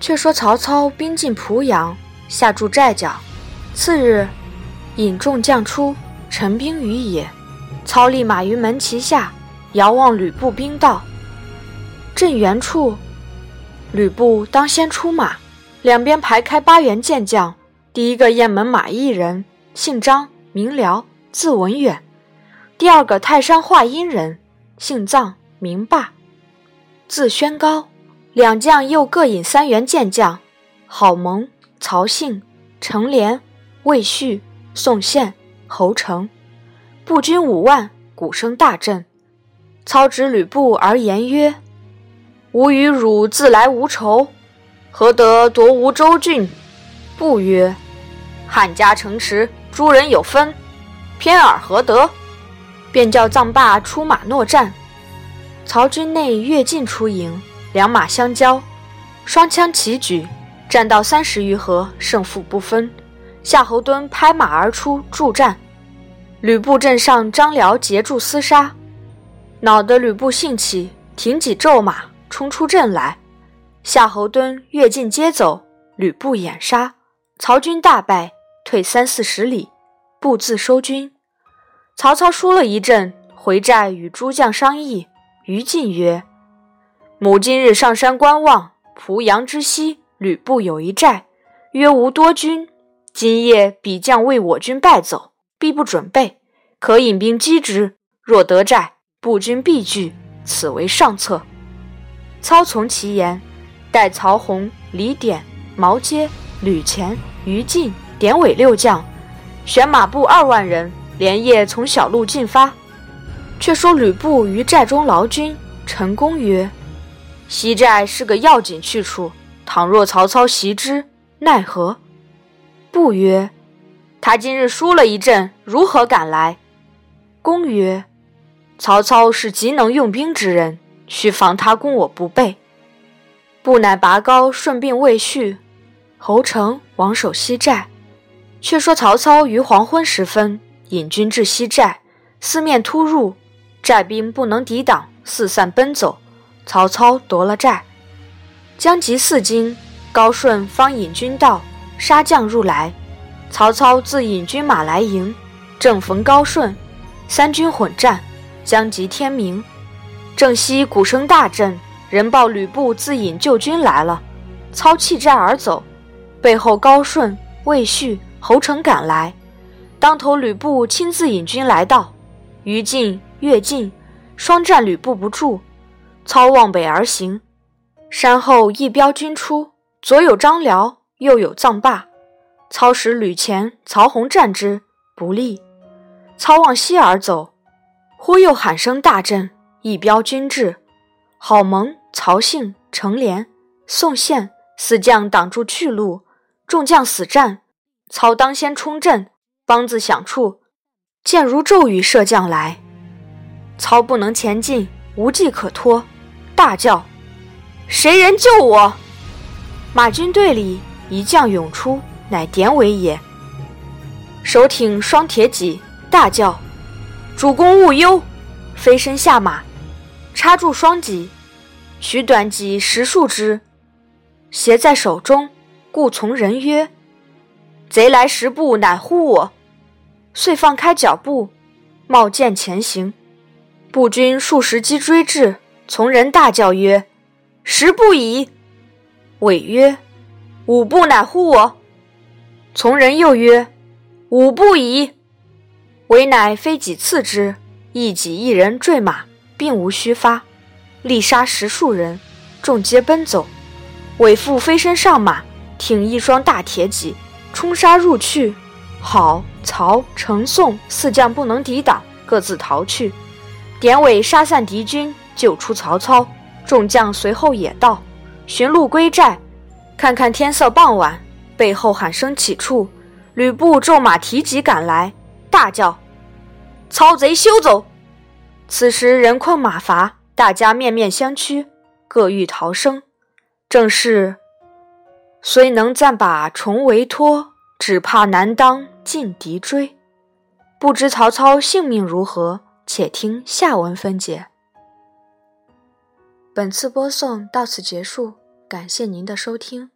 却说曹操兵进濮阳，下筑寨脚。次日，引众将出，陈兵于野。操立马于门旗下，遥望吕布兵到。正原处，吕布当先出马，两边排开八员健将。第一个雁门马邑人，姓张，名辽，字文远。第二个泰山华阴人，姓臧，名霸，字宣高。两将又各引三员健将：郝萌、曹信、程连、魏续、宋宪、侯成。步军五万，鼓声大震。操指吕布而言曰：“吾与汝自来无仇，何得夺吴州郡？”布曰：“汉家城池，诸人有分，偏尔何得？”便叫臧霸出马搦战。曹军内跃进出营。两马相交，双枪齐举，战到三十余合，胜负不分。夏侯惇拍马而出助战，吕布阵上张辽截住厮杀，恼得吕布兴起，挺戟骤马冲出阵来。夏侯惇跃进接走，吕布掩杀，曹军大败，退三四十里，步自收军。曹操输了一阵，回寨与诸将商议。于禁曰。母今日上山观望，濮阳之西，吕布有一寨，约无多军。今夜彼将为我军败走，必不准备，可引兵击之。若得寨，步军必拒，此为上策。操从其言，待曹洪、李典、毛阶、吕虔、于禁、典韦六将，选马步二万人，连夜从小路进发。却说吕布于寨中劳军，陈宫曰。西寨是个要紧去处，倘若曹操袭之，奈何？不曰：“他今日输了一阵，如何敢来？”公曰：“曹操是极能用兵之人，须防他攻我不备。”不乃拔高顺并魏续、侯成王守西寨。却说曹操于黄昏时分引军至西寨，四面突入，寨兵不能抵挡，四散奔走。曹操夺了寨，将及四更，高顺方引军到，杀将入来。曹操自引军马来迎，正逢高顺，三军混战，将及天明。正夕鼓声大震，人报吕布自引救军来了。操弃寨而走，背后高顺、魏续、侯成赶来，当头吕布亲自引军来到，于禁、乐进双战吕布不住。操望北而行，山后一彪军出，左有张辽，右有臧霸。操使吕虔、曹洪战之不利。操望西而走，忽又喊声大震，一彪军至。郝萌、曹性、程连、宋宪四将挡住去路，众将死战。操当先冲阵，梆子响处，箭如骤雨射将来。操不能前进，无计可托。大叫：“谁人救我？”马军队里一将涌出，乃典韦也。手挺双铁戟，大叫：“主公勿忧！”飞身下马，插住双戟，取短戟十数支，携在手中。故从人曰：“贼来十步，乃呼我。”遂放开脚步，冒剑前行。步军数十击追至。从人大叫曰：“十步矣！”韦曰：“五步乃乎我。”从人又曰：“五步矣！”韦乃飞戟刺之，一戟一人坠马，并无虚发，力杀十数人，众皆奔走。韦复飞身上马，挺一双大铁戟，冲杀入去。郝、曹、程、宋四将不能抵挡，各自逃去。典韦杀散敌军。救出曹操，众将随后也到，寻路归寨。看看天色傍晚，背后喊声起处，吕布骤马提戟赶来，大叫：“曹贼休走！”此时人困马乏，大家面面相觑，各欲逃生。正是虽能暂把重围脱，只怕难当劲敌追。不知曹操性命如何？且听下文分解。本次播送到此结束，感谢您的收听。